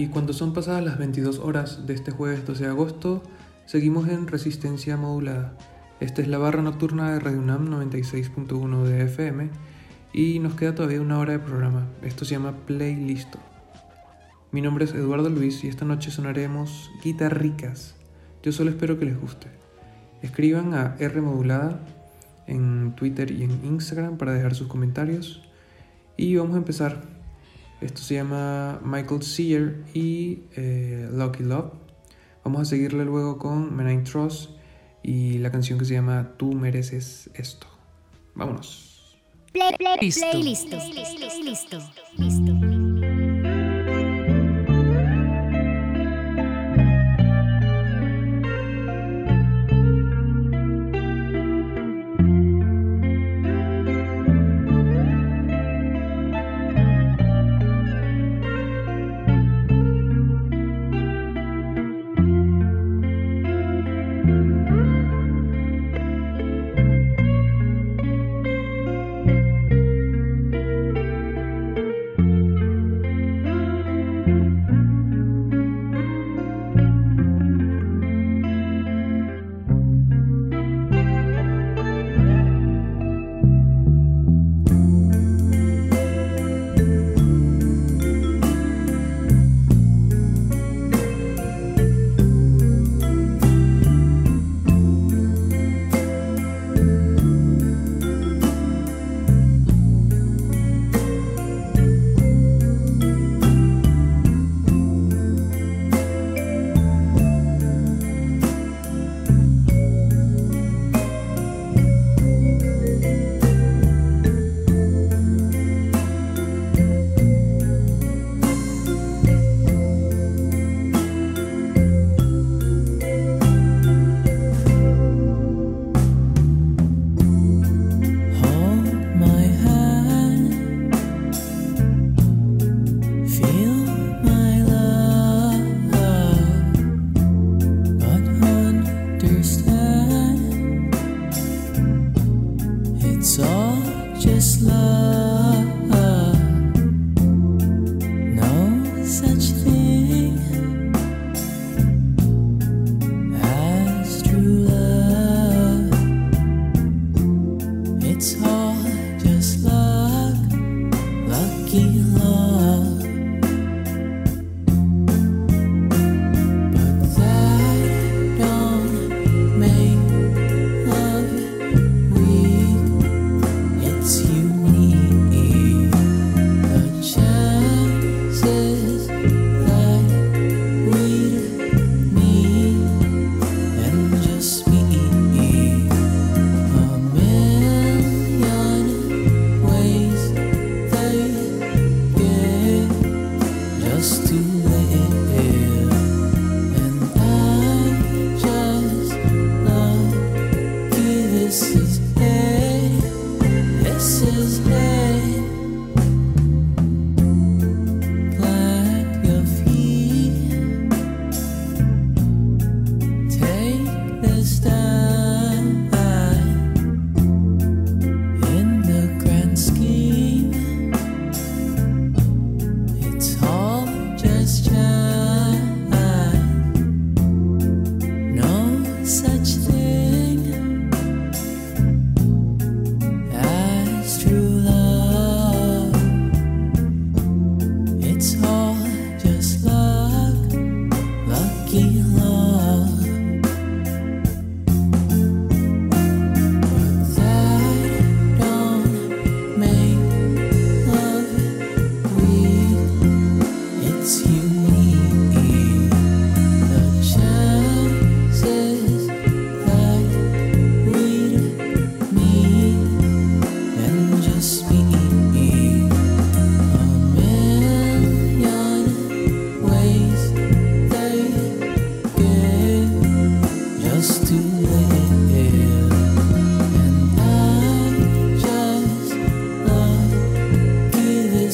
Y cuando son pasadas las 22 horas de este jueves 12 de agosto, seguimos en resistencia modulada. Esta es la barra nocturna de Radio UNAM 96.1 de FM y nos queda todavía una hora de programa. Esto se llama Playlisto. Mi nombre es Eduardo Luis y esta noche sonaremos guitarricas. Yo solo espero que les guste. Escriban a R Modulada en Twitter y en Instagram para dejar sus comentarios. Y vamos a empezar. Esto se llama Michael Sear y eh, Lucky Love. Vamos a seguirle luego con Menine Trust y la canción que se llama Tú mereces esto. Vámonos. Play, play, play, listo. listo. listo. It's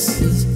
kisses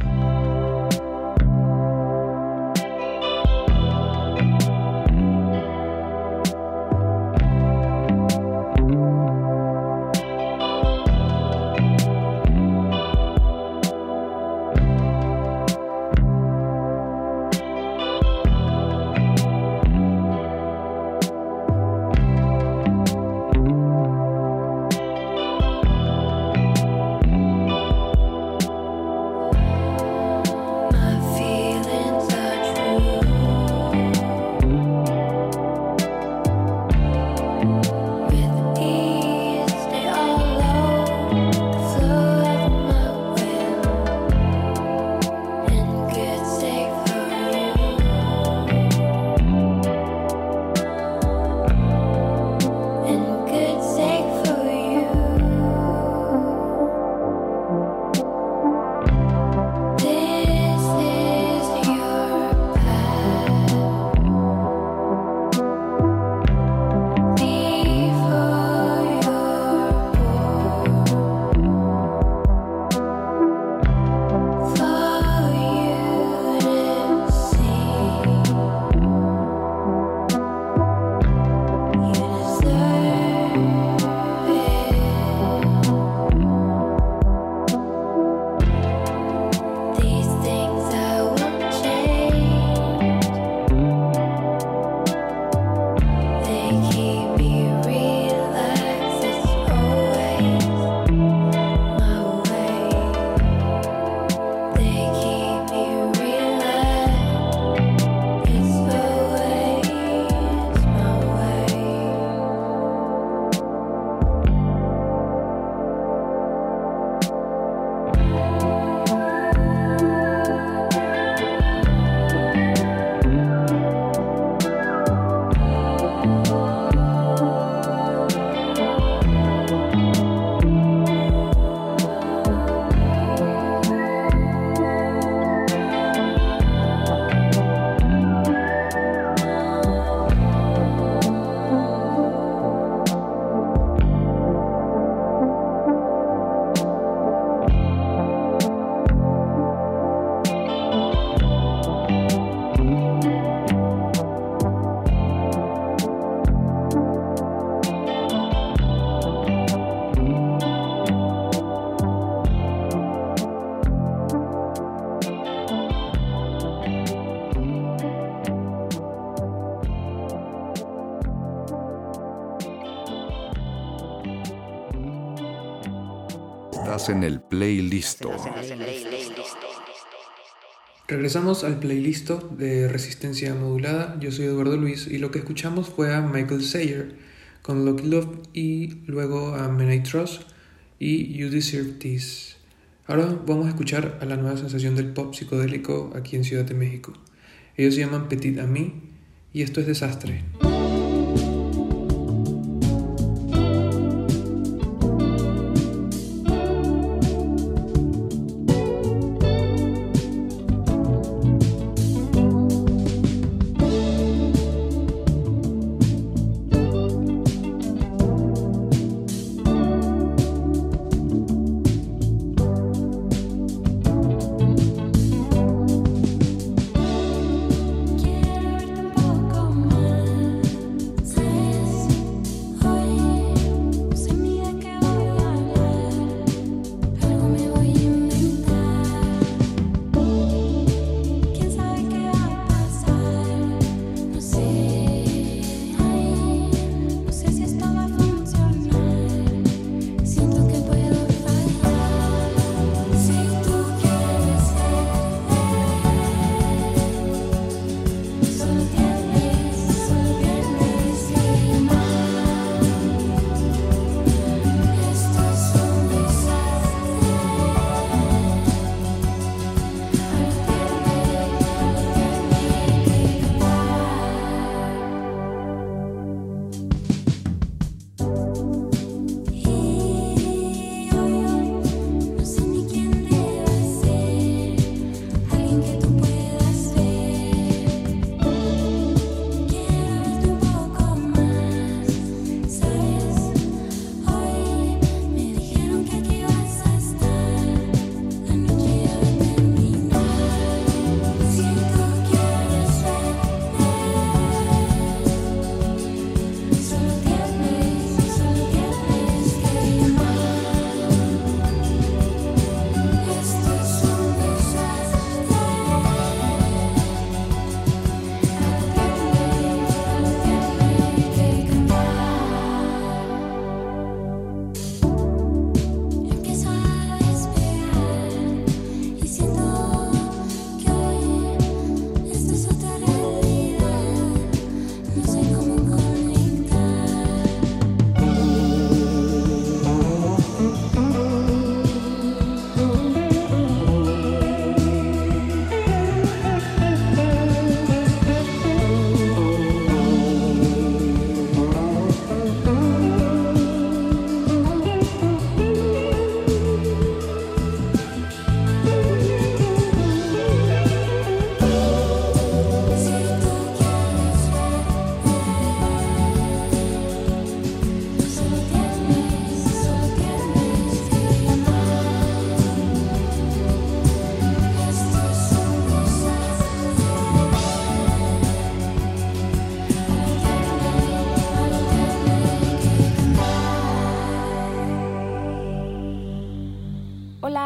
Estás en el playlist. Regresamos al playlist de Resistencia Modulada. Yo soy Eduardo Luis y lo que escuchamos fue a Michael Sayer con Lucky Love y luego a Men I Trust y You Deserve This. Ahora vamos a escuchar a la nueva sensación del pop psicodélico aquí en Ciudad de México. Ellos se llaman Petit Ami y esto es Desastre.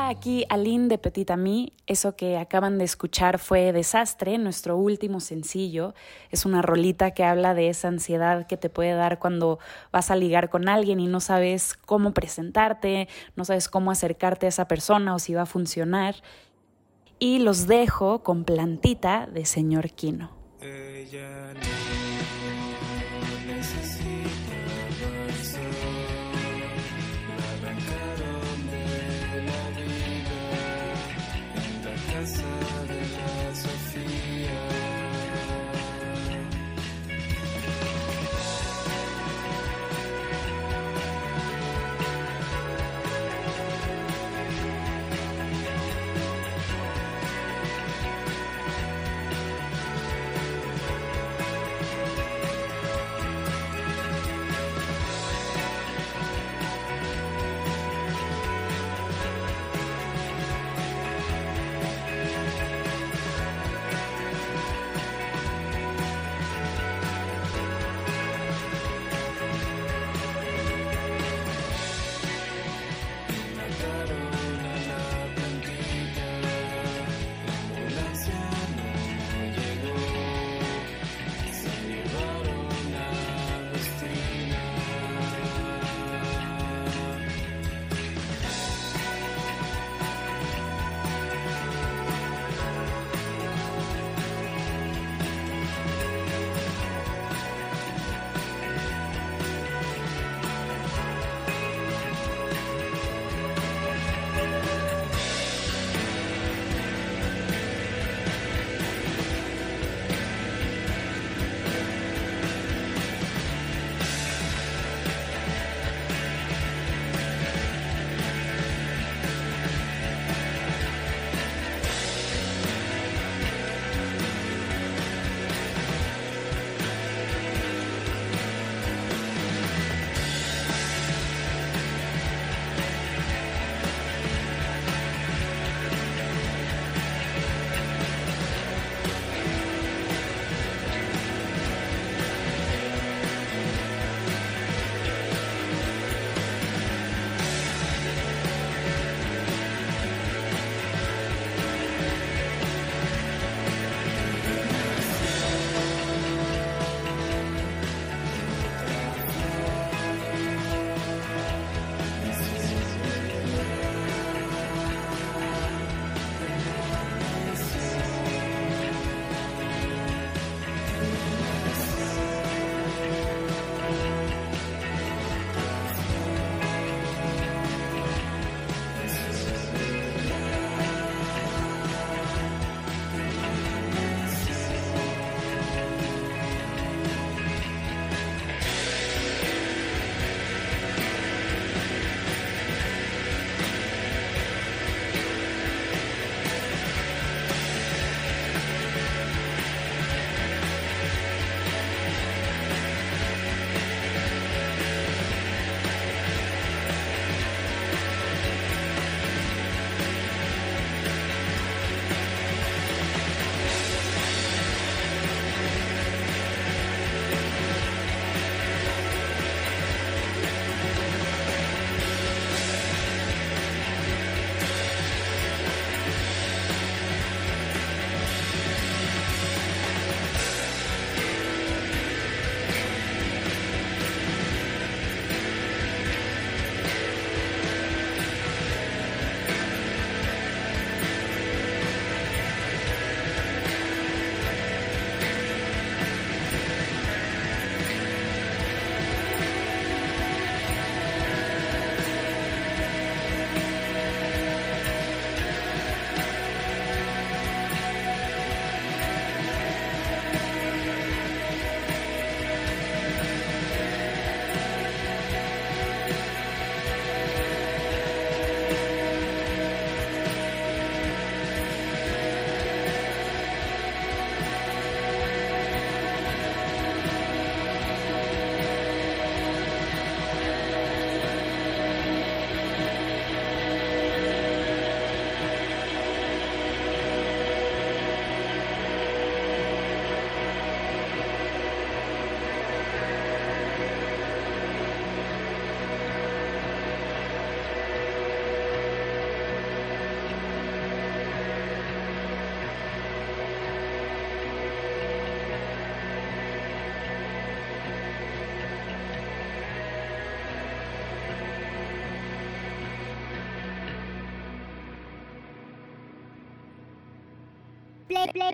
Aquí Aline de Petit Ami. Eso que acaban de escuchar fue Desastre, nuestro último sencillo. Es una rolita que habla de esa ansiedad que te puede dar cuando vas a ligar con alguien y no sabes cómo presentarte, no sabes cómo acercarte a esa persona o si va a funcionar. Y los dejo con Plantita de Señor Quino.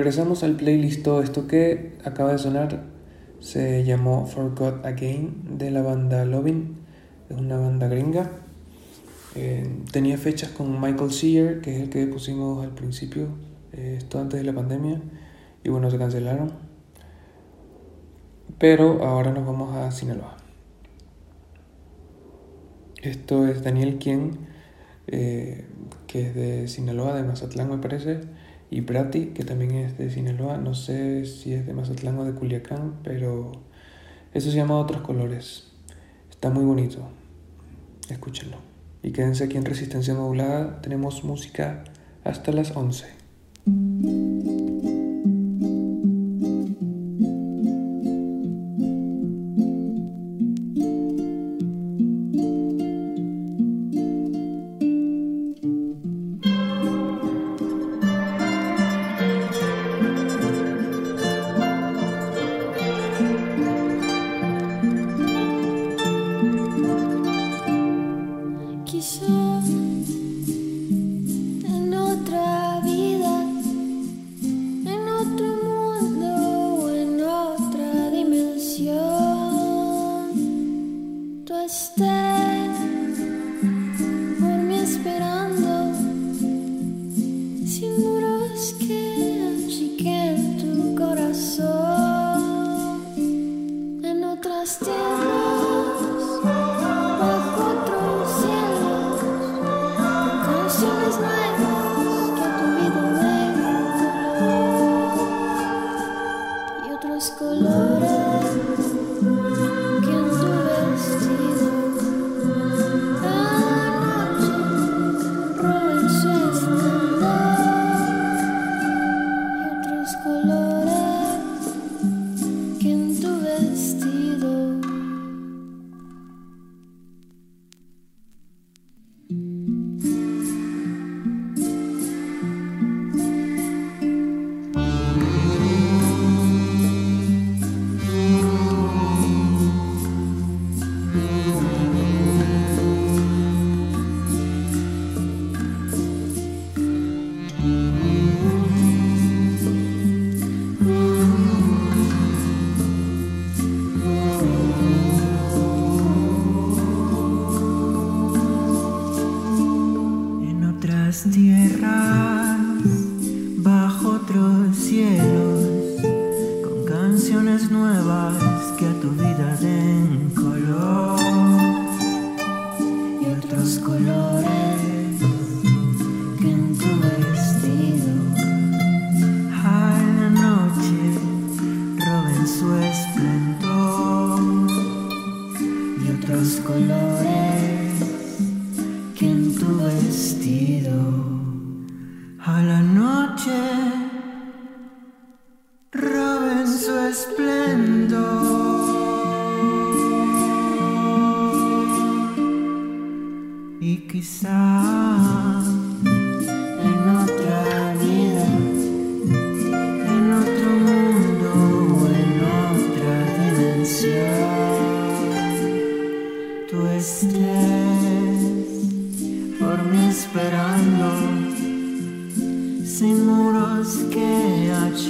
Regresamos al playlist. Todo esto que acaba de sonar se llamó Forgot Again de la banda Lovin. Es una banda gringa. Eh, tenía fechas con Michael Sear, que es el que pusimos al principio, eh, esto antes de la pandemia, y bueno, se cancelaron. Pero ahora nos vamos a Sinaloa. Esto es Daniel Quien, eh, que es de Sinaloa, de Mazatlán me parece, y Prati, que también es de Sinaloa, no sé si es de Mazatlán o de Culiacán, pero eso se llama Otros Colores. Está muy bonito, escúchenlo. Y quédense aquí en Resistencia Modulada, tenemos música hasta las 11.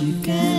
you can.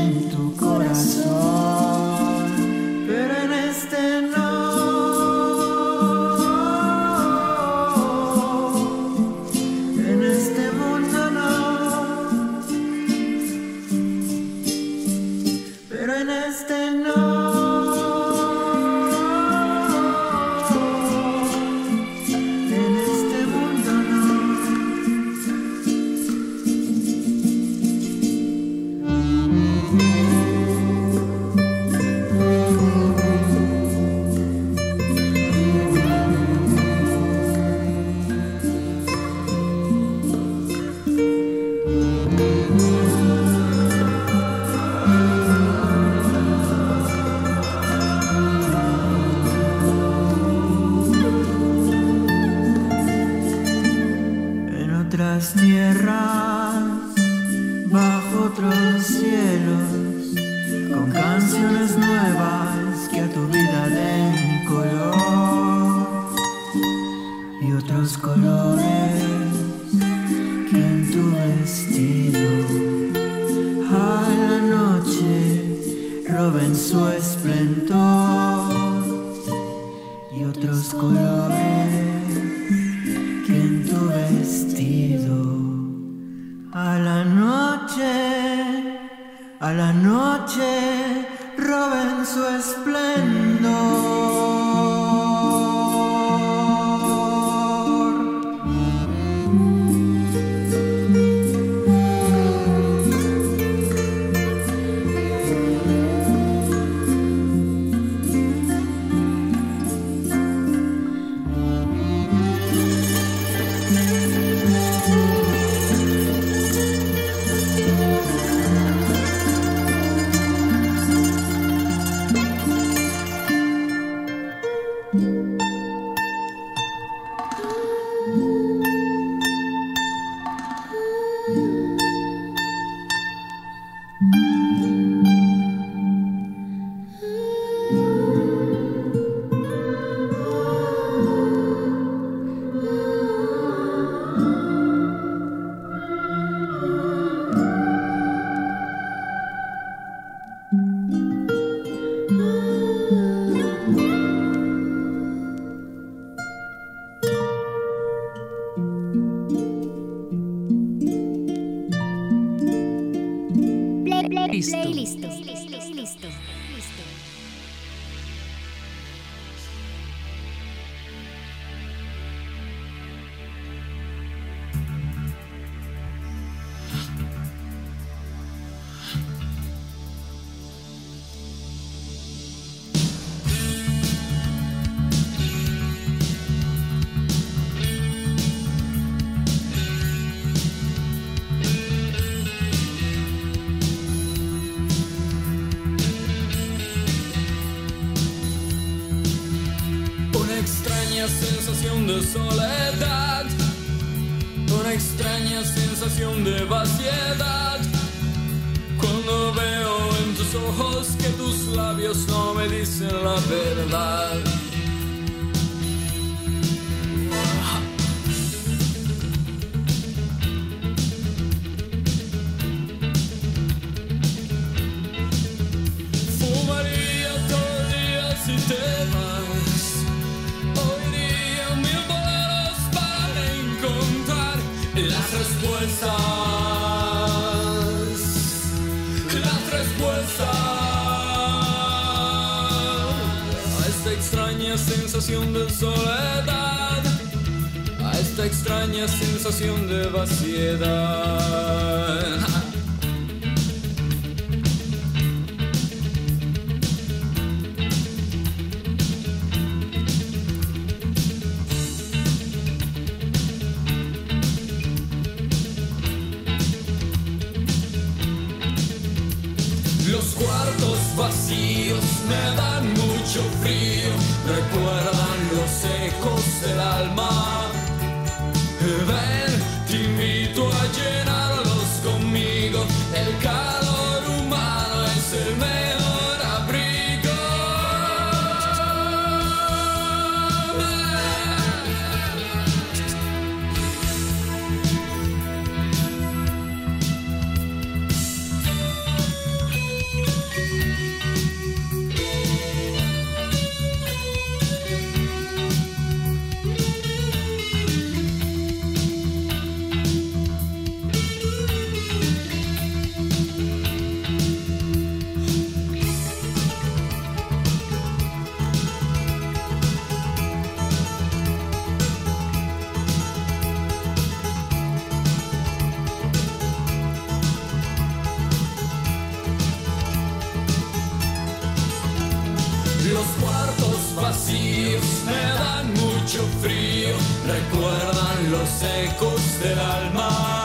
extraña sensación de soledad, a esta extraña sensación de vaciedad. Ojos vacíos me dan mucho frío, recuerdan los ecos del alma.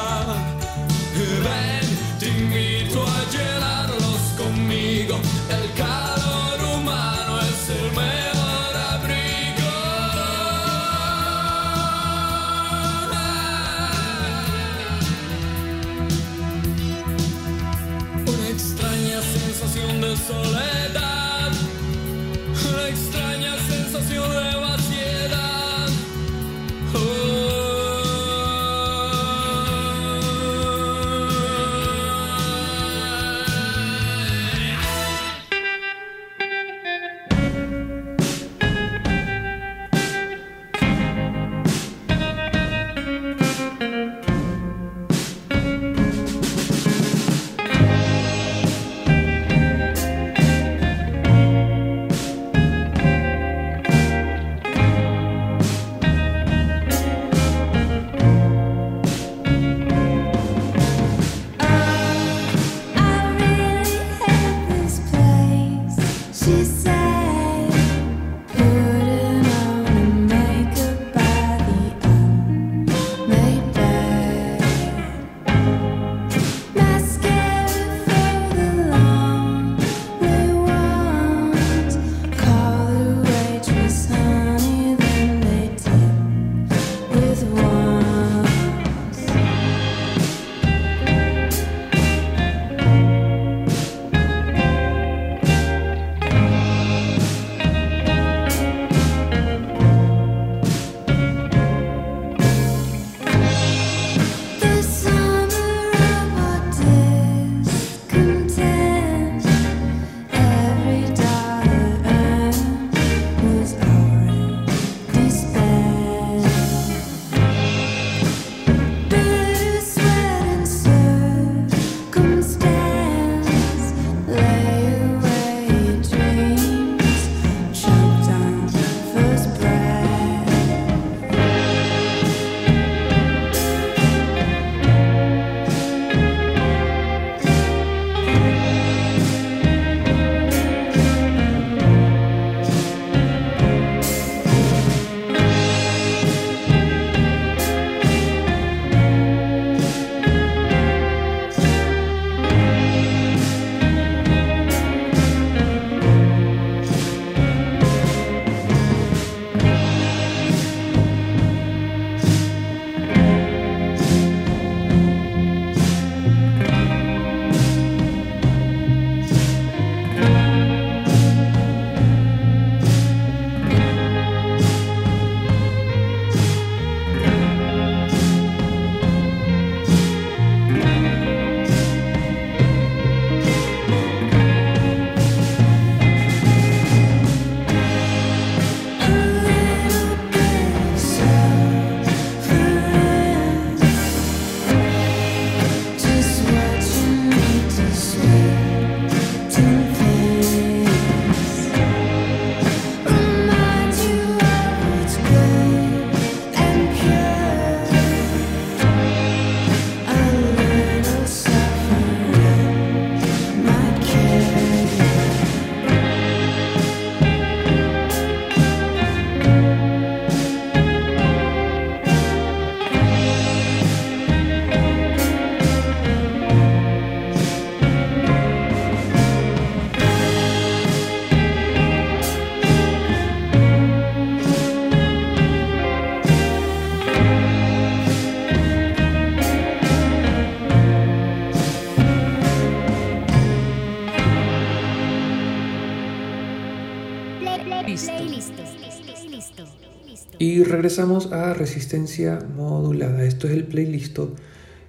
Regresamos a Resistencia Modulada. Esto es el playlist.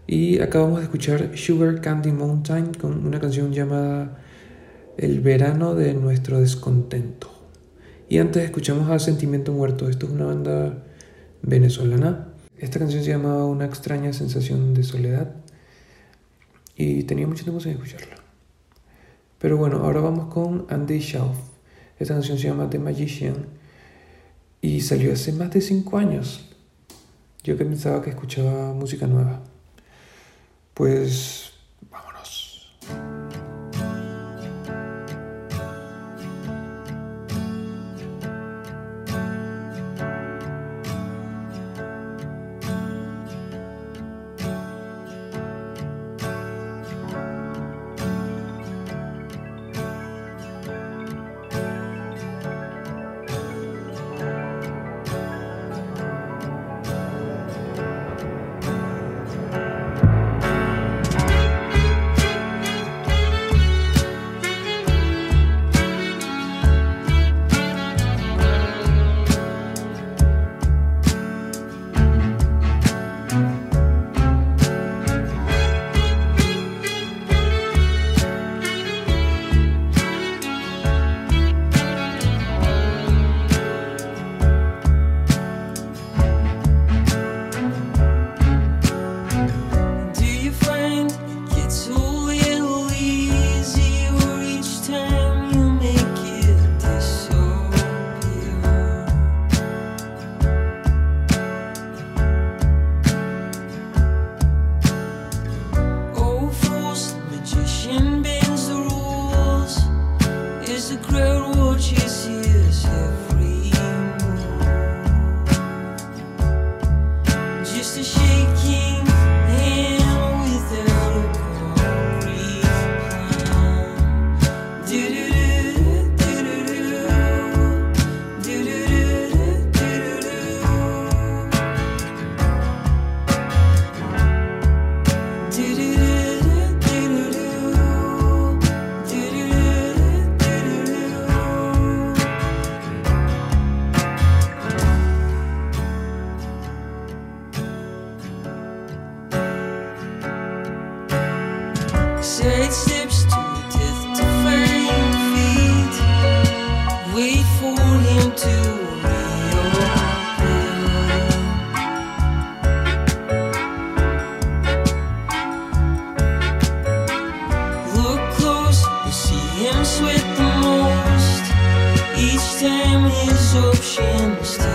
Y acabamos de escuchar Sugar Candy Mountain con una canción llamada El verano de nuestro descontento. Y antes escuchamos a Sentimiento Muerto. Esto es una banda venezolana. Esta canción se llama Una extraña sensación de soledad. Y tenía mucho tiempo sin escucharla. Pero bueno, ahora vamos con Andy Schauf. Esta canción se llama The Magician y salió hace más de 5 años. Yo que pensaba que escuchaba música nueva. Pues examine his options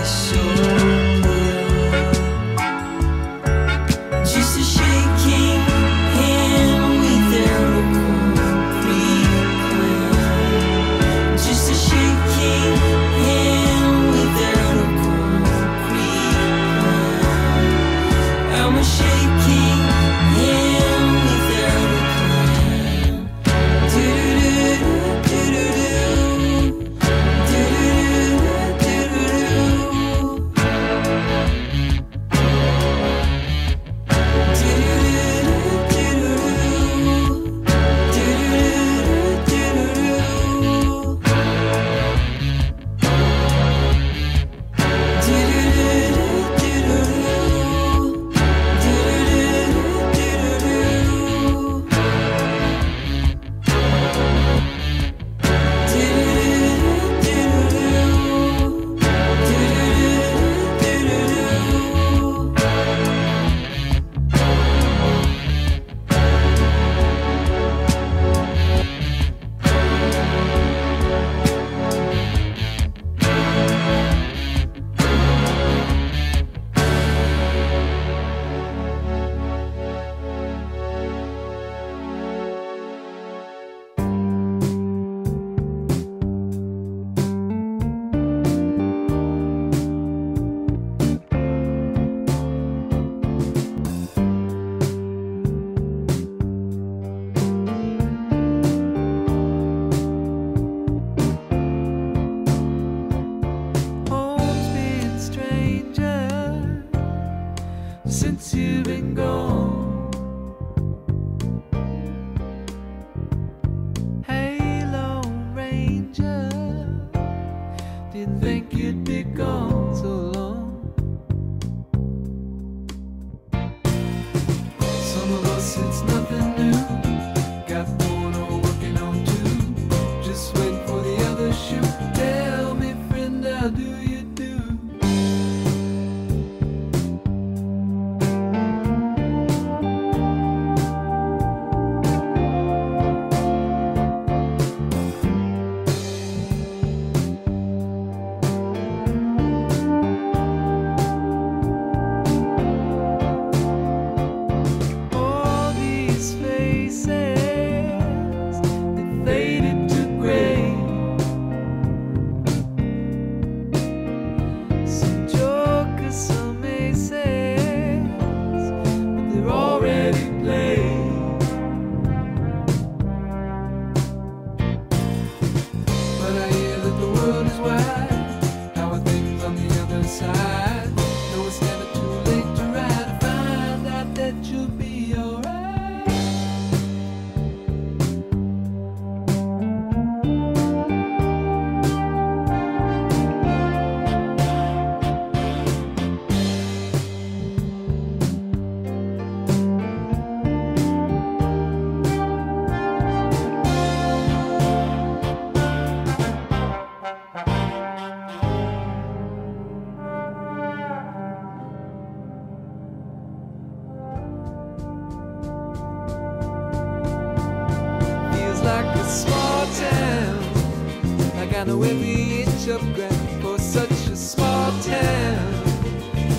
I know every inch of ground for such a small town.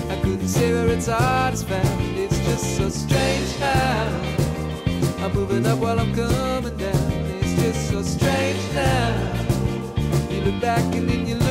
I couldn't say where its heart is found, it's just so strange how I'm moving up while I'm coming down. It's just so strange now. You look back and then you look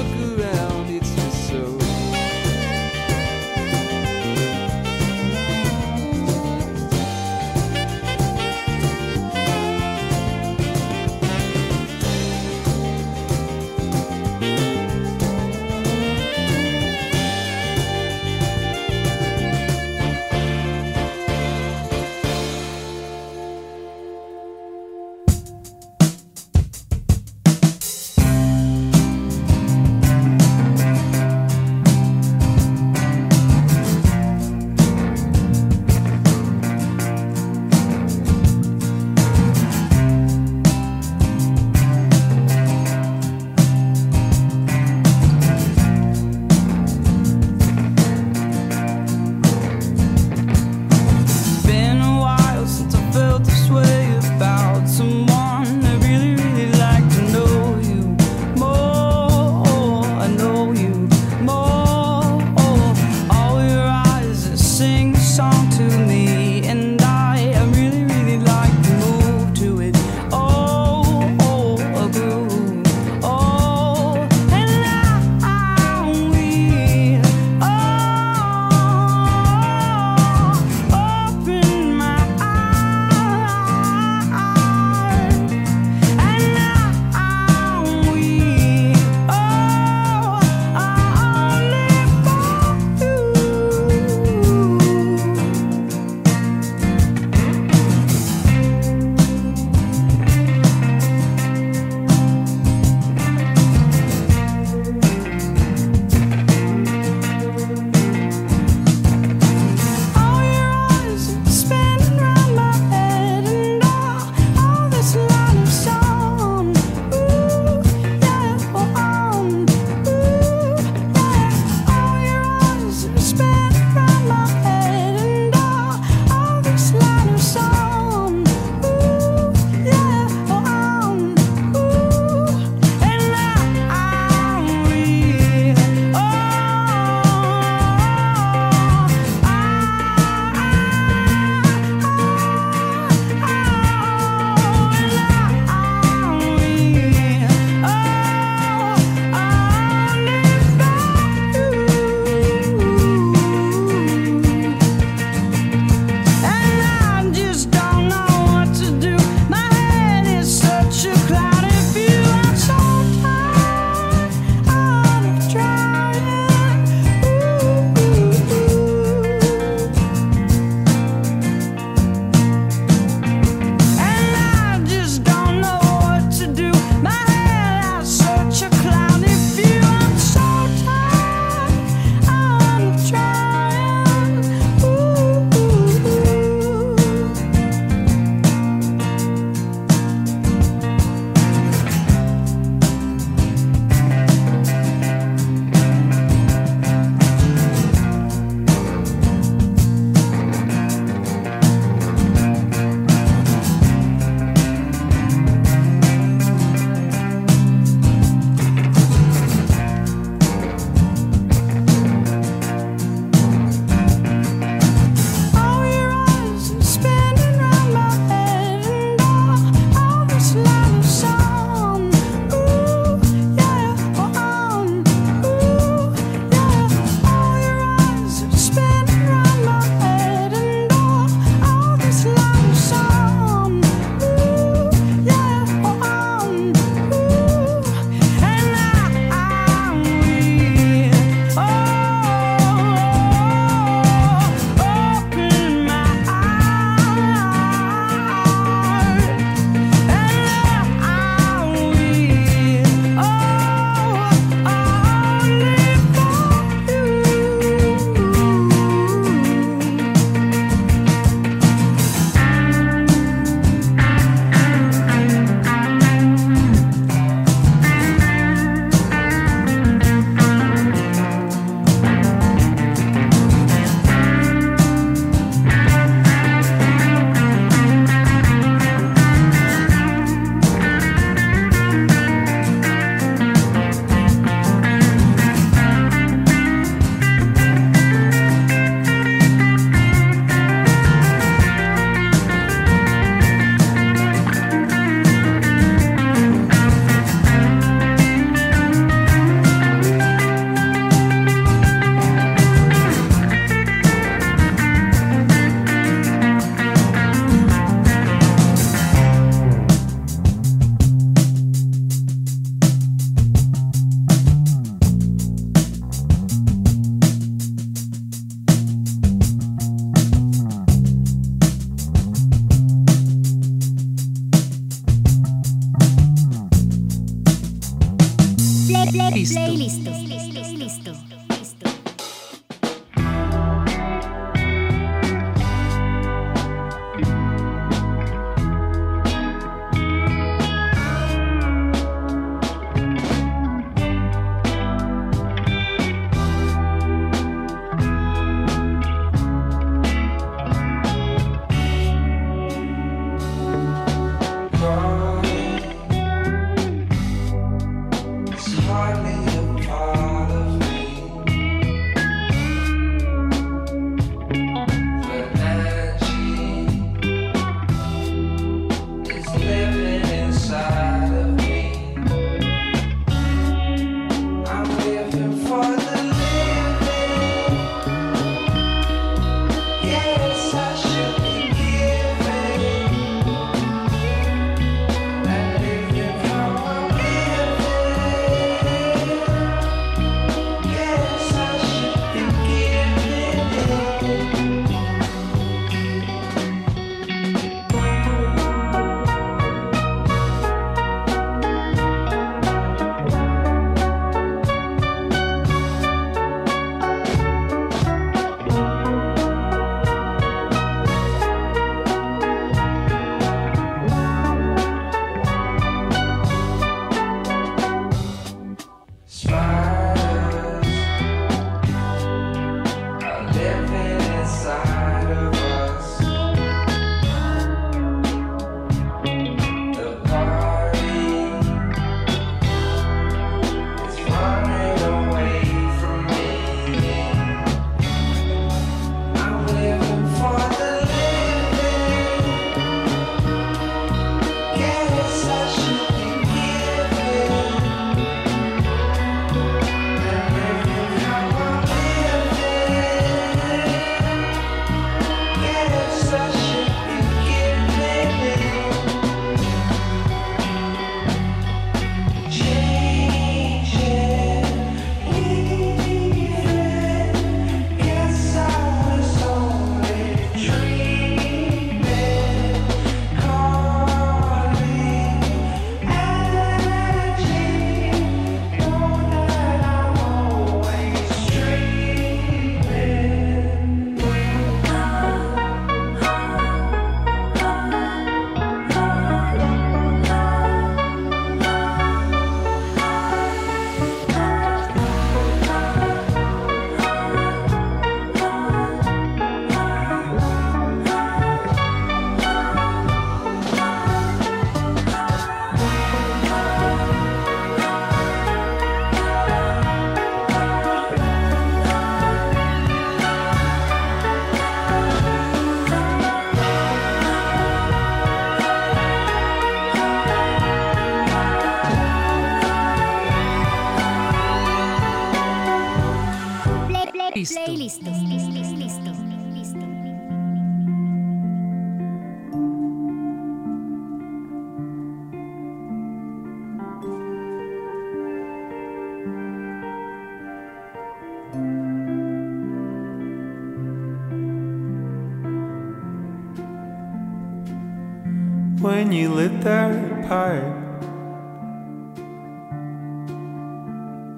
when you lit that pipe.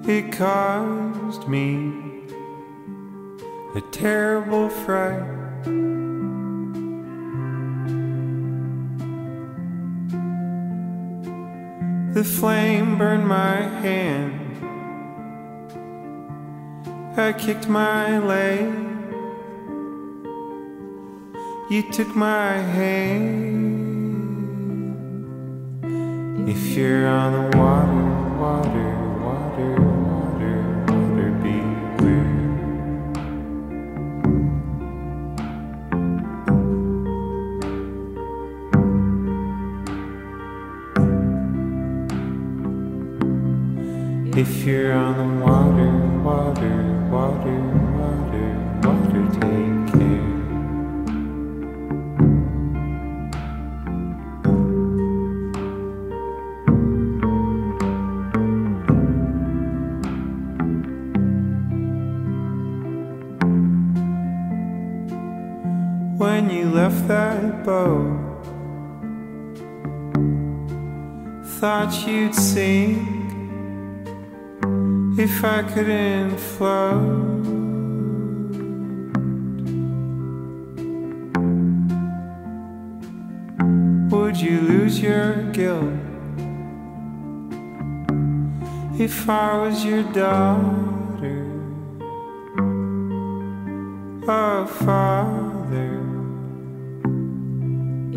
It caused me a terrible fright. The flame burned my hand. I kicked my leg. You took my hand. If you're on the water, water, water, water, water, beware. If you're on the water, water, water, When you left that boat, thought you'd sink if I couldn't float. Would you lose your guilt if I was your daughter or father?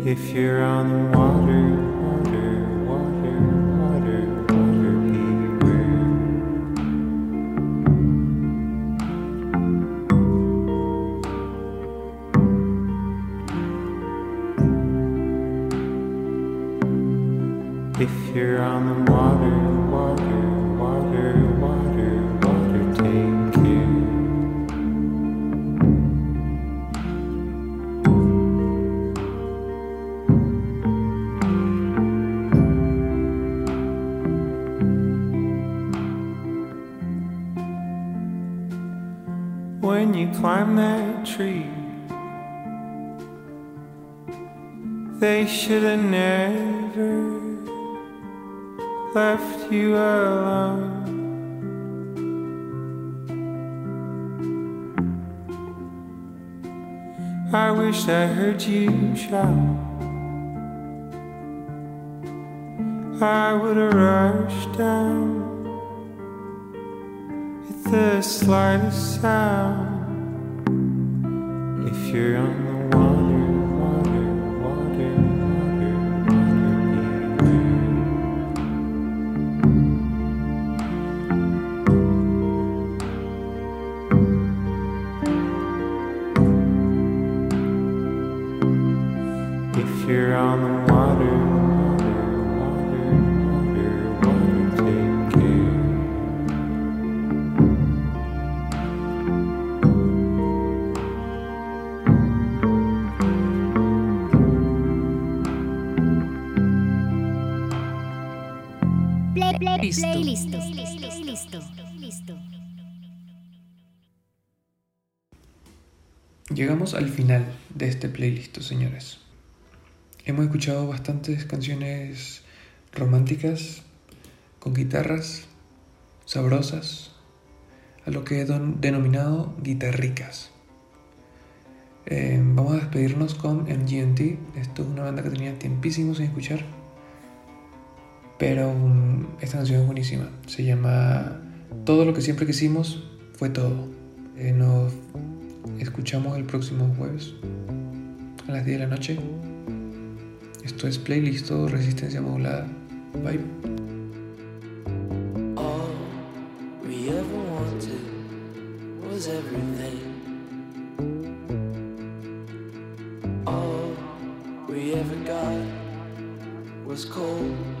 If you're on the water, should have never left you alone. I wish I heard you shout. I would have rushed down at the slightest sound. If you're on the water, Listo. playlist. Listo. Listo. Llegamos al final de este playlist, señores. Hemos escuchado bastantes canciones románticas, con guitarras, sabrosas, a lo que he don- denominado guitarricas. Eh, vamos a despedirnos con MGMT. Esto es una banda que tenía tiempísimo sin escuchar. Pero mm, esta canción es buenísima. Se llama Todo lo que siempre quisimos fue todo. Eh, nos escuchamos el próximo jueves a las 10 de la noche. Esto es playlist todo resistencia modulada. Bye. All we ever wanted was everything. All we ever got was cold.